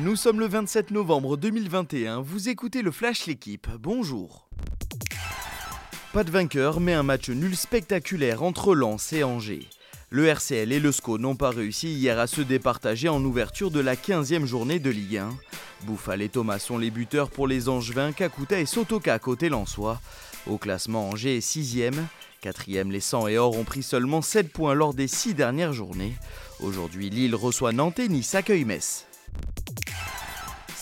Nous sommes le 27 novembre 2021, vous écoutez le Flash L'équipe, bonjour. Pas de vainqueur, mais un match nul spectaculaire entre Lens et Angers. Le RCL et le SCO n'ont pas réussi hier à se départager en ouverture de la 15e journée de Ligue 1. Bouffal et Thomas sont les buteurs pour les Angevins, Kakuta et Sotoka côté lensois. Au classement, Angers est 6e. Quatrième, les 100 et Or ont pris seulement 7 points lors des 6 dernières journées. Aujourd'hui, Lille reçoit Nantes et Nice accueille Metz.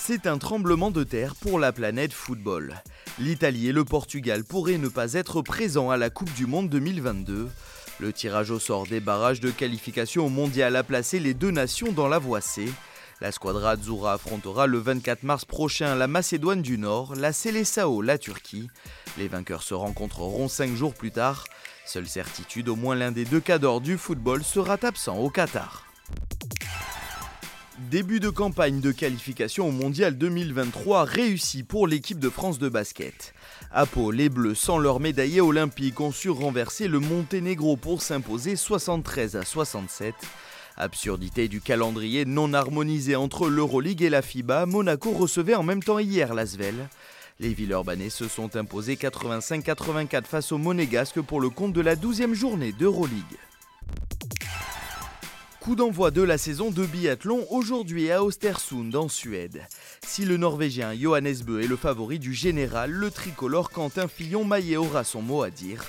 C'est un tremblement de terre pour la planète football. L'Italie et le Portugal pourraient ne pas être présents à la Coupe du Monde 2022. Le tirage au sort des barrages de qualification au mondial a placé les deux nations dans la voie C. La squadra Azzurra affrontera le 24 mars prochain la Macédoine du Nord, la Seleção, la Turquie. Les vainqueurs se rencontreront cinq jours plus tard. Seule certitude, au moins l'un des deux cadors du football sera absent au Qatar. Début de campagne de qualification au Mondial 2023 réussi pour l'équipe de France de basket. À Pau, les Bleus, sans leur médaillé olympique, ont su renverser le Monténégro pour s'imposer 73 à 67. Absurdité du calendrier non harmonisé entre l'Euroleague et la FIBA, Monaco recevait en même temps hier l'Asvel. Les Villeurbanais se sont imposés 85-84 face aux Monégasques pour le compte de la 12e journée d'Euroleague. Coup d'envoi de la saison de biathlon aujourd'hui à Östersund en Suède. Si le Norvégien Johannes Bö est le favori du général, le tricolore Quentin Fillon-Maillet aura son mot à dire.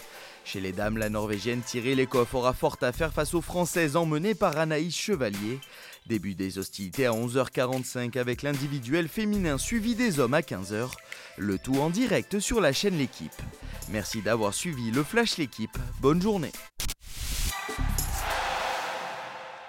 Chez les dames, la Norvégienne Thierry Lecoff aura fort à faire face aux Françaises emmenées par Anaïs Chevalier. Début des hostilités à 11h45 avec l'individuel féminin suivi des hommes à 15h. Le tout en direct sur la chaîne L'équipe. Merci d'avoir suivi le Flash L'équipe. Bonne journée.